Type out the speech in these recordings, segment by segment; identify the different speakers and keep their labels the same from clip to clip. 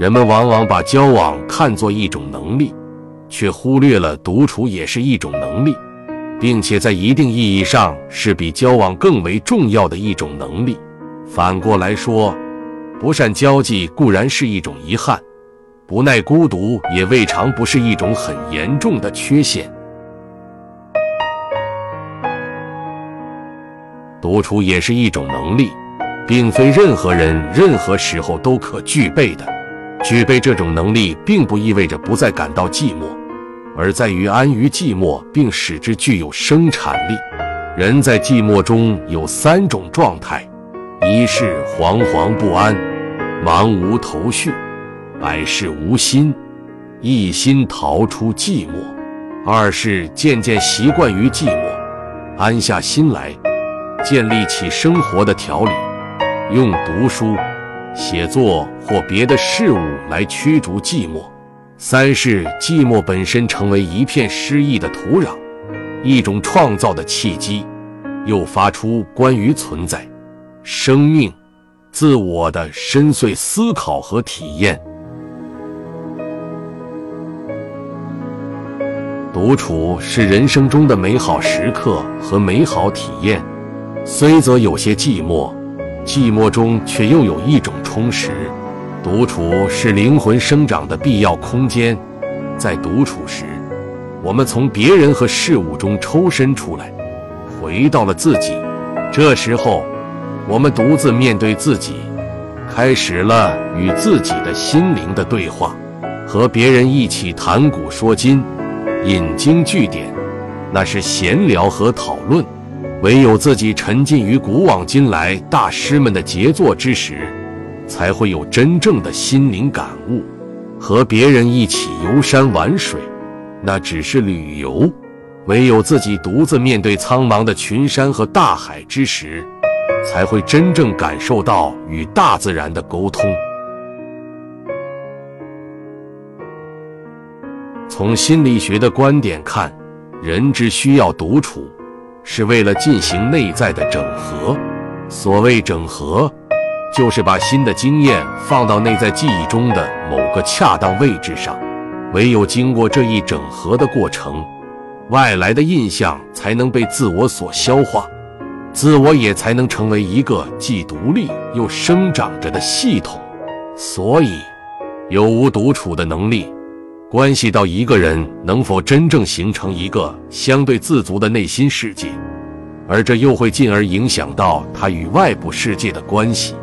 Speaker 1: 人们往往把交往看作一种能力，却忽略了独处也是一种能力，并且在一定意义上是比交往更为重要的一种能力。反过来说，不善交际固然是一种遗憾，不耐孤独也未尝不是一种很严重的缺陷。独处也是一种能力，并非任何人任何时候都可具备的。具备这种能力，并不意味着不再感到寂寞，而在于安于寂寞，并使之具有生产力。人在寂寞中有三种状态：一是惶惶不安、茫无头绪、百事无心，一心逃出寂寞；二是渐渐习惯于寂寞，安下心来，建立起生活的条理，用读书。写作或别的事物来驱逐寂寞。三是寂寞本身成为一片诗意的土壤，一种创造的契机，诱发出关于存在、生命、自我的深邃思考和体验。独处是人生中的美好时刻和美好体验，虽则有些寂寞。寂寞中却又有一种充实，独处是灵魂生长的必要空间。在独处时，我们从别人和事物中抽身出来，回到了自己。这时候，我们独自面对自己，开始了与自己的心灵的对话，和别人一起谈古说今，引经据典，那是闲聊和讨论。唯有自己沉浸于古往今来大师们的杰作之时，才会有真正的心灵感悟。和别人一起游山玩水，那只是旅游；唯有自己独自面对苍茫的群山和大海之时，才会真正感受到与大自然的沟通。从心理学的观点看，人之需要独处。是为了进行内在的整合。所谓整合，就是把新的经验放到内在记忆中的某个恰当位置上。唯有经过这一整合的过程，外来的印象才能被自我所消化，自我也才能成为一个既独立又生长着的系统。所以，有无独处的能力。关系到一个人能否真正形成一个相对自足的内心世界，而这又会进而影响到他与外部世界的关系。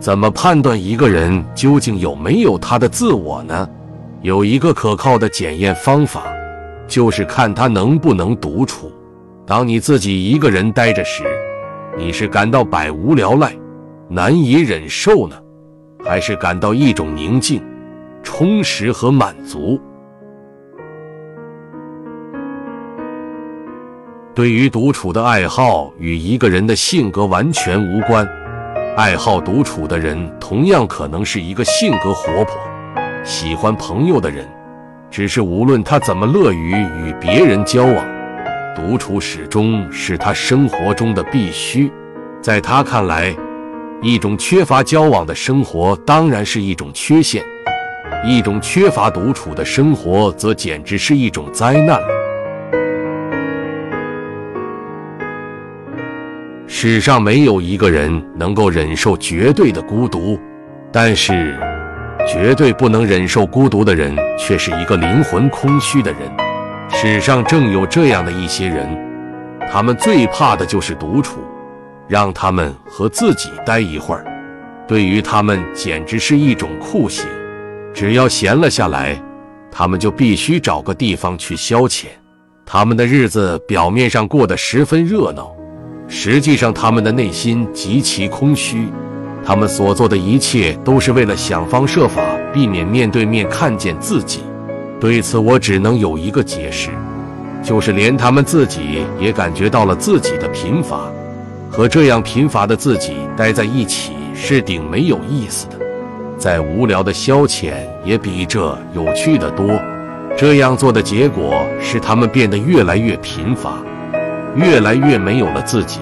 Speaker 1: 怎么判断一个人究竟有没有他的自我呢？有一个可靠的检验方法，就是看他能不能独处。当你自己一个人待着时，你是感到百无聊赖、难以忍受呢？还是感到一种宁静、充实和满足。对于独处的爱好与一个人的性格完全无关。爱好独处的人，同样可能是一个性格活泼、喜欢朋友的人。只是无论他怎么乐于与别人交往，独处始终是他生活中的必须。在他看来。一种缺乏交往的生活当然是一种缺陷，一种缺乏独处的生活则简直是一种灾难史。上没有一个人能够忍受绝对的孤独，但是绝对不能忍受孤独的人却是一个灵魂空虚的人。世上正有这样的一些人，他们最怕的就是独处。让他们和自己待一会儿，对于他们简直是一种酷刑。只要闲了下来，他们就必须找个地方去消遣。他们的日子表面上过得十分热闹，实际上他们的内心极其空虚。他们所做的一切都是为了想方设法避免面对面看见自己。对此，我只能有一个解释，就是连他们自己也感觉到了自己的贫乏。和这样贫乏的自己待在一起是顶没有意思的，再无聊的消遣也比这有趣的多。这样做的结果是他们变得越来越贫乏，越来越没有了自己，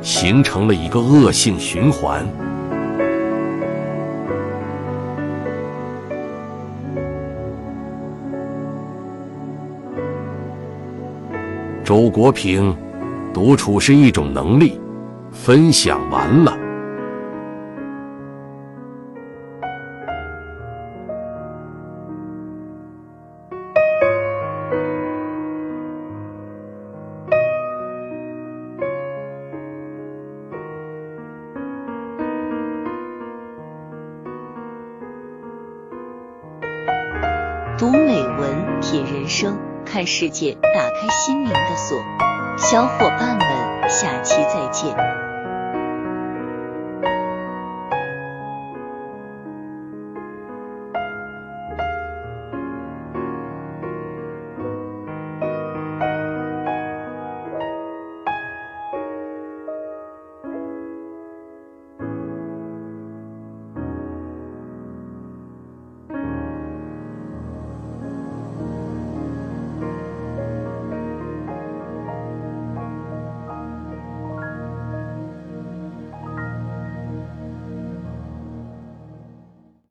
Speaker 1: 形成了一个恶性循环。周国平，独处是一种能力，分享完了。
Speaker 2: 读美文，品人生，看世界，打开心灵的锁。小伙伴们，下期再见。